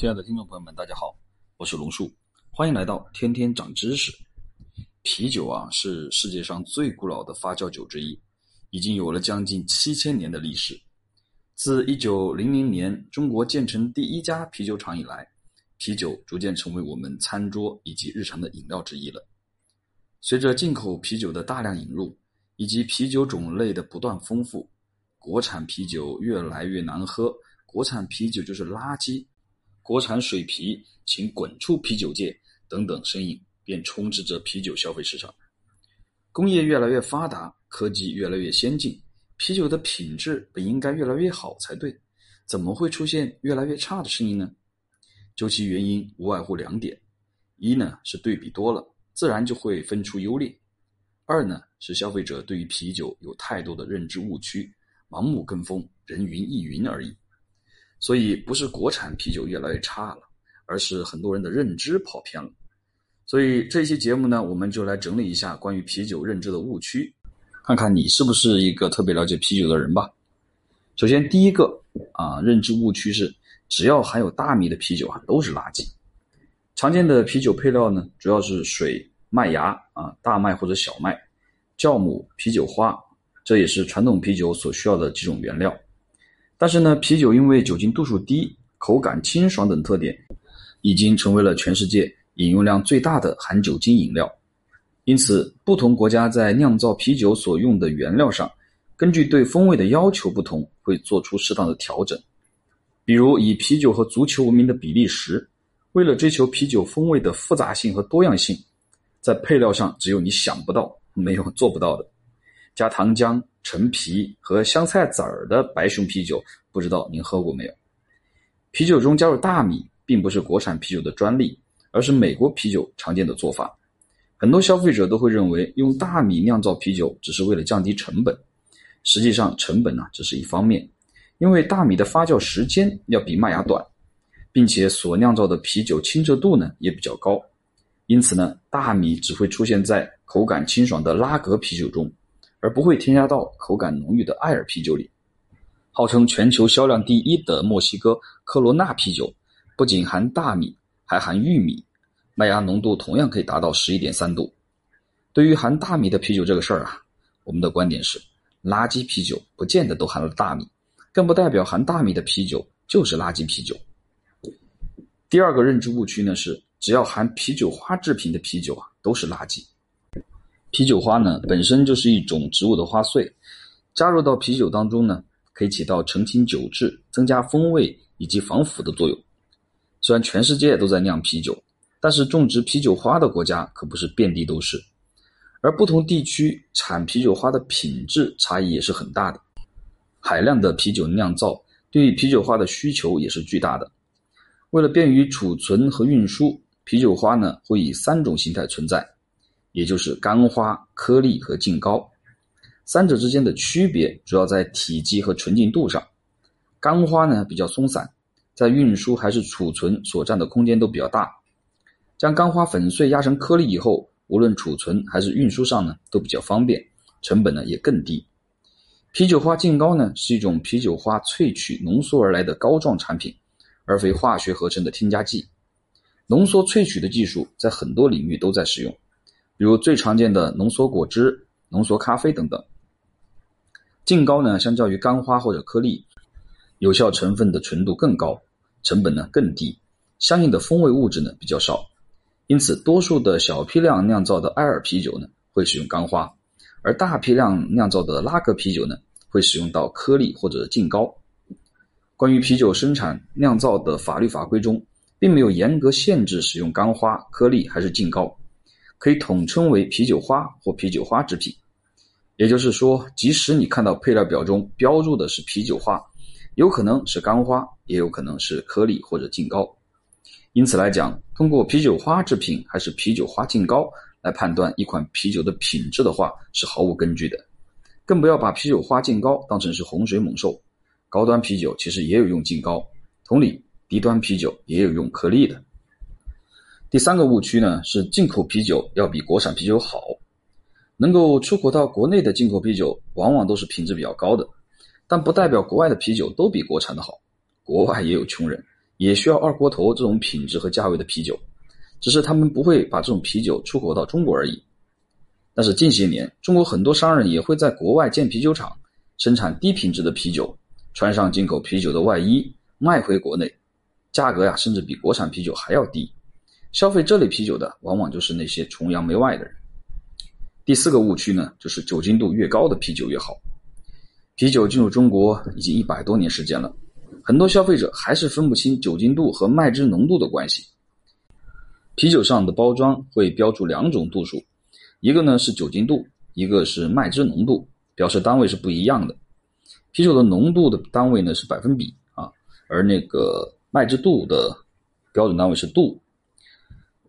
亲爱的听众朋友们，大家好，我是龙树，欢迎来到天天长知识。啤酒啊，是世界上最古老的发酵酒之一，已经有了将近七千年的历史。自一九零零年中国建成第一家啤酒厂以来，啤酒逐渐成为我们餐桌以及日常的饮料之一了。随着进口啤酒的大量引入，以及啤酒种类的不断丰富，国产啤酒越来越难喝，国产啤酒就是垃圾。国产水啤，请滚出啤酒界等等声音，便充斥着啤酒消费市场。工业越来越发达，科技越来越先进，啤酒的品质本应该越来越好才对，怎么会出现越来越差的声音呢？究其原因，无外乎两点：一呢是对比多了，自然就会分出优劣；二呢是消费者对于啤酒有太多的认知误区，盲目跟风，人云亦云而已。所以不是国产啤酒越来越差了，而是很多人的认知跑偏了。所以这期节目呢，我们就来整理一下关于啤酒认知的误区，看看你是不是一个特别了解啤酒的人吧。首先，第一个啊，认知误区是，只要含有大米的啤酒啊都是垃圾。常见的啤酒配料呢，主要是水、麦芽啊、大麦或者小麦、酵母、啤酒花，这也是传统啤酒所需要的几种原料。但是呢，啤酒因为酒精度数低、口感清爽等特点，已经成为了全世界饮用量最大的含酒精饮料。因此，不同国家在酿造啤酒所用的原料上，根据对风味的要求不同，会做出适当的调整。比如，以啤酒和足球闻名的比利时，为了追求啤酒风味的复杂性和多样性，在配料上只有你想不到、没有做不到的。加糖浆、陈皮和香菜籽儿的白熊啤酒，不知道您喝过没有？啤酒中加入大米，并不是国产啤酒的专利，而是美国啤酒常见的做法。很多消费者都会认为用大米酿造啤酒只是为了降低成本，实际上成本呢只是一方面，因为大米的发酵时间要比麦芽短，并且所酿造的啤酒清澈度呢也比较高，因此呢大米只会出现在口感清爽的拉格啤酒中。而不会添加到口感浓郁的艾尔啤酒里。号称全球销量第一的墨西哥科罗纳啤酒，不仅含大米，还含玉米，麦芽浓度同样可以达到十一点三度。对于含大米的啤酒这个事儿啊，我们的观点是：垃圾啤酒不见得都含了大米，更不代表含大米的啤酒就是垃圾啤酒。第二个认知误区呢是，只要含啤酒花制品的啤酒啊都是垃圾。啤酒花呢，本身就是一种植物的花穗，加入到啤酒当中呢，可以起到澄清酒质、增加风味以及防腐的作用。虽然全世界都在酿啤酒，但是种植啤酒花的国家可不是遍地都是，而不同地区产啤酒花的品质差异也是很大的。海量的啤酒酿造对于啤酒花的需求也是巨大的。为了便于储存和运输，啤酒花呢会以三种形态存在。也就是干花、颗粒和净膏，三者之间的区别主要在体积和纯净度上。干花呢比较松散，在运输还是储存所占的空间都比较大。将干花粉碎压成颗粒以后，无论储存还是运输上呢都比较方便，成本呢也更低。啤酒花净膏呢是一种啤酒花萃取浓缩而来的膏状产品，而非化学合成的添加剂。浓缩萃取的技术在很多领域都在使用。比如最常见的浓缩果汁、浓缩咖啡等等。净膏呢，相较于干花或者颗粒，有效成分的纯度更高，成本呢更低，相应的风味物质呢比较少。因此，多数的小批量酿造的艾尔啤酒呢会使用干花，而大批量酿造的拉格啤酒呢会使用到颗粒或者净膏。关于啤酒生产酿造的法律法规中，并没有严格限制使用干花、颗粒还是净膏。可以统称为啤酒花或啤酒花制品，也就是说，即使你看到配料表中标注的是啤酒花，有可能是干花，也有可能是颗粒或者净膏。因此来讲，通过啤酒花制品还是啤酒花净膏来判断一款啤酒的品质的话，是毫无根据的。更不要把啤酒花净膏当成是洪水猛兽。高端啤酒其实也有用净膏，同理，低端啤酒也有用颗粒的。第三个误区呢是进口啤酒要比国产啤酒好，能够出口到国内的进口啤酒往往都是品质比较高的，但不代表国外的啤酒都比国产的好。国外也有穷人，也需要二锅头这种品质和价位的啤酒，只是他们不会把这种啤酒出口到中国而已。但是近些年，中国很多商人也会在国外建啤酒厂，生产低品质的啤酒，穿上进口啤酒的外衣，卖回国内，价格呀甚至比国产啤酒还要低。消费这类啤酒的，往往就是那些崇洋媚外的人。第四个误区呢，就是酒精度越高的啤酒越好。啤酒进入中国已经一百多年时间了，很多消费者还是分不清酒精度和麦汁浓度的关系。啤酒上的包装会标注两种度数。一个呢是酒精度，一个是麦汁浓度，表示单位是不一样的。啤酒的浓度的单位呢是百分比啊，而那个麦汁度的标准单位是度。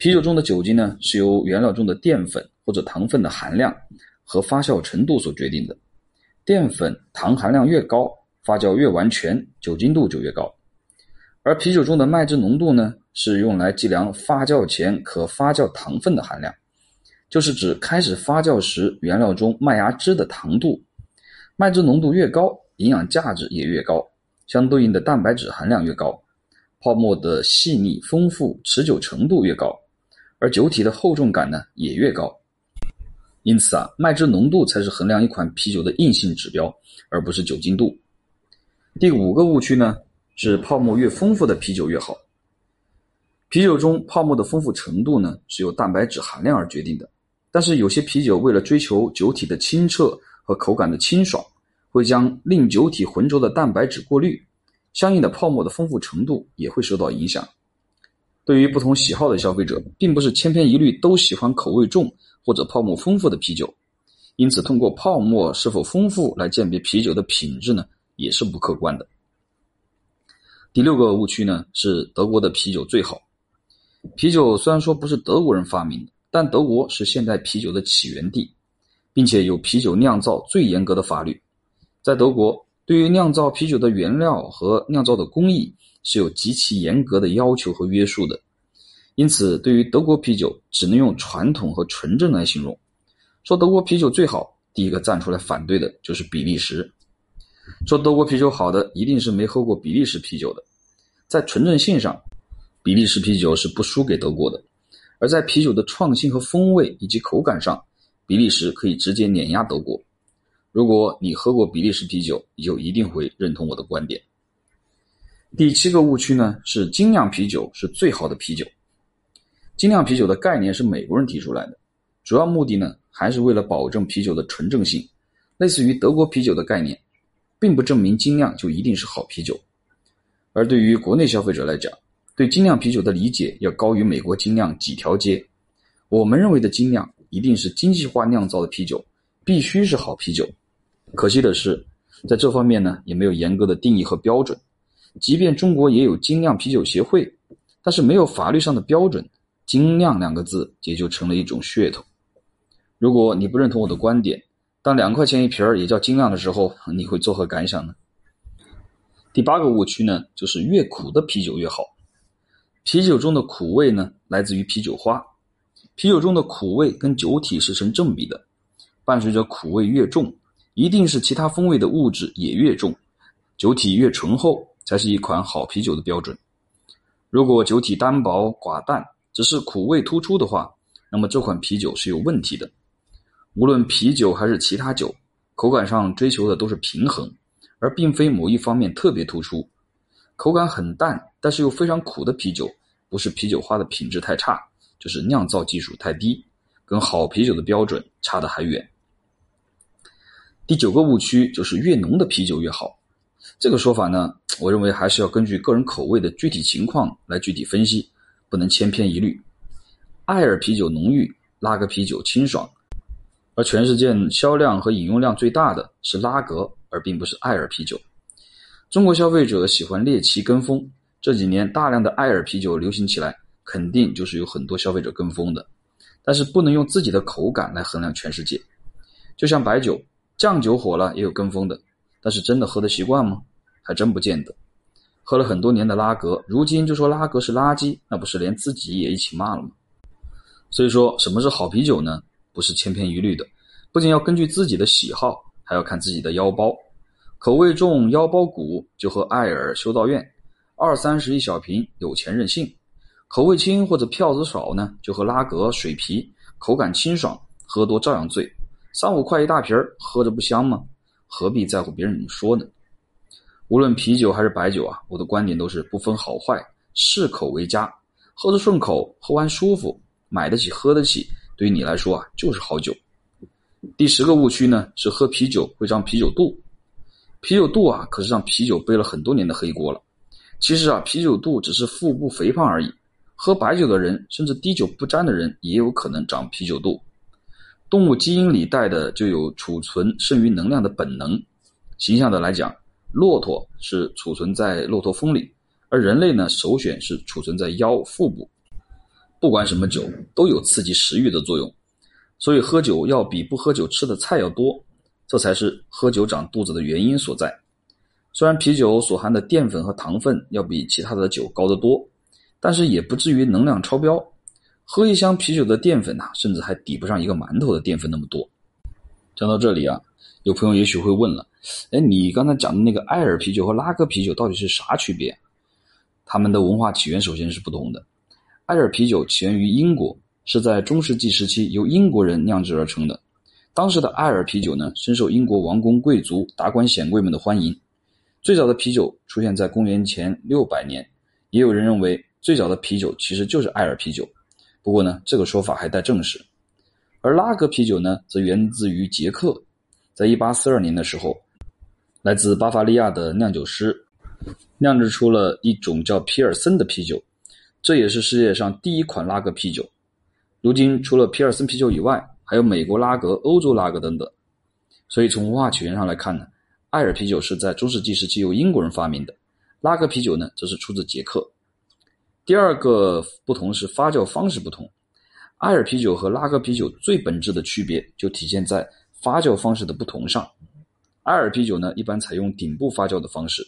啤酒中的酒精呢是由原料中的淀粉或者糖分的含量和发酵程度所决定的。淀粉糖含量越高，发酵越完全，酒精度就越高。而啤酒中的麦汁浓度呢是用来计量发酵前可发酵糖分的含量。就是指开始发酵时原料中麦芽汁的糖度，麦汁浓度越高，营养价值也越高，相对应的蛋白质含量越高，泡沫的细腻、丰富、持久程度越高，而酒体的厚重感呢也越高。因此啊，麦汁浓度才是衡量一款啤酒的硬性指标，而不是酒精度。第五个误区呢是泡沫越丰富的啤酒越好。啤酒中泡沫的丰富程度呢是由蛋白质含量而决定的。但是有些啤酒为了追求酒体的清澈和口感的清爽，会将令酒体浑浊的蛋白质过滤，相应的泡沫的丰富程度也会受到影响。对于不同喜好的消费者，并不是千篇一律都喜欢口味重或者泡沫丰富的啤酒，因此通过泡沫是否丰富来鉴别啤酒的品质呢，也是不客观的。第六个误区呢是德国的啤酒最好。啤酒虽然说不是德国人发明。但德国是现代啤酒的起源地，并且有啤酒酿造最严格的法律。在德国，对于酿造啤酒的原料和酿造的工艺是有极其严格的要求和约束的。因此，对于德国啤酒，只能用传统和纯正来形容。说德国啤酒最好，第一个站出来反对的就是比利时。说德国啤酒好的，一定是没喝过比利时啤酒的。在纯正性上，比利时啤酒是不输给德国的。而在啤酒的创新和风味以及口感上，比利时可以直接碾压德国。如果你喝过比利时啤酒，你就一定会认同我的观点。第七个误区呢是精酿啤酒是最好的啤酒。精酿啤酒的概念是美国人提出来的，主要目的呢还是为了保证啤酒的纯正性，类似于德国啤酒的概念，并不证明精酿就一定是好啤酒。而对于国内消费者来讲，对精酿啤酒的理解要高于美国精酿几条街。我们认为的精酿一定是精细化酿造的啤酒，必须是好啤酒。可惜的是，在这方面呢，也没有严格的定义和标准。即便中国也有精酿啤酒协会，但是没有法律上的标准，“精酿”两个字也就成了一种噱头。如果你不认同我的观点，当两块钱一瓶儿也叫精酿的时候，你会作何感想呢？第八个误区呢，就是越苦的啤酒越好。啤酒中的苦味呢，来自于啤酒花。啤酒中的苦味跟酒体是成正比的，伴随着苦味越重，一定是其他风味的物质也越重，酒体越醇厚，才是一款好啤酒的标准。如果酒体单薄寡淡，只是苦味突出的话，那么这款啤酒是有问题的。无论啤酒还是其他酒，口感上追求的都是平衡，而并非某一方面特别突出。口感很淡，但是又非常苦的啤酒，不是啤酒花的品质太差，就是酿造技术太低，跟好啤酒的标准差得还远。第九个误区就是越浓的啤酒越好，这个说法呢，我认为还是要根据个人口味的具体情况来具体分析，不能千篇一律。艾尔啤酒浓郁，拉格啤酒清爽，而全世界销量和饮用量最大的是拉格，而并不是艾尔啤酒。中国消费者喜欢猎奇跟风，这几年大量的艾尔啤酒流行起来，肯定就是有很多消费者跟风的。但是不能用自己的口感来衡量全世界。就像白酒、酱酒火了也有跟风的，但是真的喝得习惯吗？还真不见得。喝了很多年的拉格，如今就说拉格是垃圾，那不是连自己也一起骂了吗？所以说，什么是好啤酒呢？不是千篇一律的，不仅要根据自己的喜好，还要看自己的腰包。口味重、腰包鼓就喝艾尔修道院，二三十一小瓶，有钱任性。口味轻或者票子少呢，就喝拉格、水啤，口感清爽，喝多照样醉。三五块一大瓶儿，喝着不香吗？何必在乎别人怎么说呢？无论啤酒还是白酒啊，我的观点都是不分好坏，适口为佳。喝着顺口，喝完舒服，买得起喝得起，对于你来说啊，就是好酒。第十个误区呢，是喝啤酒会长啤酒肚。啤酒肚啊，可是让啤酒背了很多年的黑锅了。其实啊，啤酒肚只是腹部肥胖而已。喝白酒的人，甚至滴酒不沾的人，也有可能长啤酒肚。动物基因里带的就有储存剩余能量的本能。形象的来讲，骆驼是储存在骆驼峰里，而人类呢，首选是储存在腰腹部。不管什么酒，都有刺激食欲的作用，所以喝酒要比不喝酒吃的菜要多，这才是喝酒长肚子的原因所在。虽然啤酒所含的淀粉和糖分要比其他的酒高得多，但是也不至于能量超标。喝一箱啤酒的淀粉呐，甚至还抵不上一个馒头的淀粉那么多。讲到这里啊，有朋友也许会问了：哎，你刚才讲的那个艾尔啤酒和拉格啤酒到底是啥区别？它们的文化起源首先是不同的。艾尔啤酒起源于英国，是在中世纪时期由英国人酿制而成的。当时的艾尔啤酒呢，深受英国王公贵族、达官显贵们的欢迎。最早的啤酒出现在公元前六百年，也有人认为最早的啤酒其实就是艾尔啤酒。不过呢，这个说法还待证实。而拉格啤酒呢，则源自于捷克，在一八四二年的时候，来自巴伐利亚的酿酒师酿制出了一种叫皮尔森的啤酒，这也是世界上第一款拉格啤酒。如今，除了皮尔森啤酒以外，还有美国拉格、欧洲拉格等等。所以从文化起源上来看呢。艾尔啤酒是在中世纪时期由英国人发明的，拉格啤酒呢则是出自捷克。第二个不同是发酵方式不同，艾尔啤酒和拉格啤酒最本质的区别就体现在发酵方式的不同上。艾尔啤酒呢一般采用顶部发酵的方式，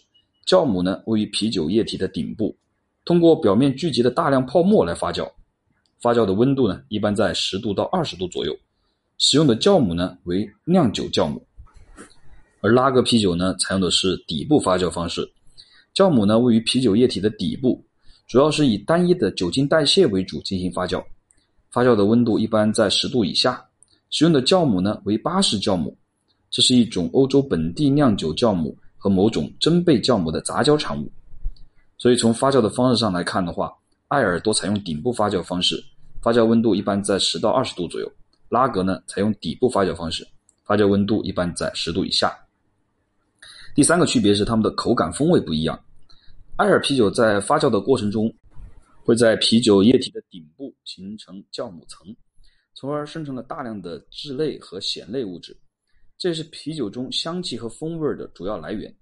酵母呢位于啤酒液体的顶部，通过表面聚集的大量泡沫来发酵，发酵的温度呢一般在十度到二十度左右，使用的酵母呢为酿酒酵母。而拉格啤酒呢，采用的是底部发酵方式，酵母呢位于啤酒液体的底部，主要是以单一的酒精代谢为主进行发酵，发酵的温度一般在十度以下，使用的酵母呢为巴氏酵母，这是一种欧洲本地酿酒酵母和某种真贝酵母的杂交产物。所以从发酵的方式上来看的话，艾尔多采用顶部发酵方式，发酵温度一般在十到二十度左右；拉格呢采用底部发酵方式，发酵温度一般在十度以下。第三个区别是它们的口感风味不一样。艾尔啤酒在发酵的过程中，会在啤酒液体的顶部形成酵母层，从而生成了大量的质类和咸类物质，这是啤酒中香气和风味的主要来源。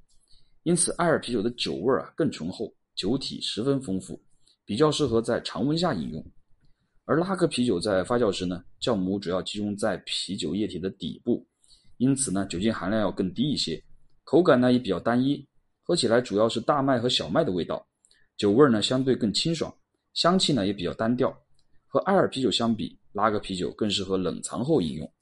因此，艾尔啤酒的酒味啊更醇厚，酒体十分丰富，比较适合在常温下饮用。而拉格啤酒在发酵时呢，酵母主要集中在啤酒液体的底部，因此呢，酒精含量要更低一些。口感呢也比较单一，喝起来主要是大麦和小麦的味道，酒味呢相对更清爽，香气呢也比较单调。和艾尔啤酒相比，拉格啤酒更适合冷藏后饮用。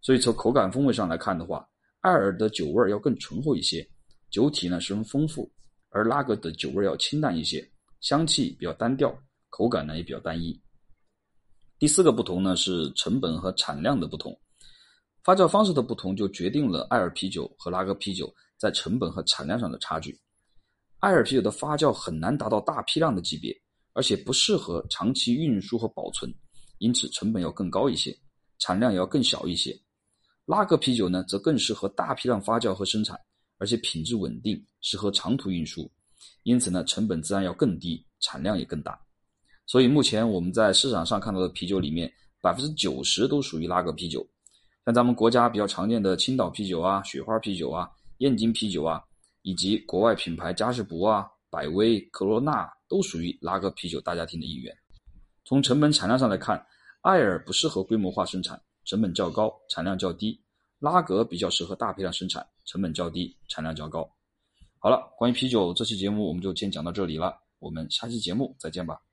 所以从口感风味上来看的话，艾尔的酒味要更醇厚一些，酒体呢十分丰富，而拉格的酒味要清淡一些，香气比较单调，口感呢也比较单一。第四个不同呢是成本和产量的不同。发酵方式的不同，就决定了艾尔啤酒和拉格啤酒在成本和产量上的差距。艾尔啤酒的发酵很难达到大批量的级别，而且不适合长期运输和保存，因此成本要更高一些，产量也要更小一些。拉格啤酒呢，则更适合大批量发酵和生产，而且品质稳定，适合长途运输，因此呢，成本自然要更低，产量也更大。所以目前我们在市场上看到的啤酒里面，百分之九十都属于拉格啤酒。像咱们国家比较常见的青岛啤酒啊、雪花啤酒啊、燕京啤酒啊，以及国外品牌嘉士伯啊、百威、科罗娜，都属于拉格啤酒大家庭的一员。从成本产量上来看，艾尔不适合规模化生产，成本较高，产量较低；拉格比较适合大批量生产，成本较低，产量较高。好了，关于啤酒这期节目我们就先讲到这里了，我们下期节目再见吧。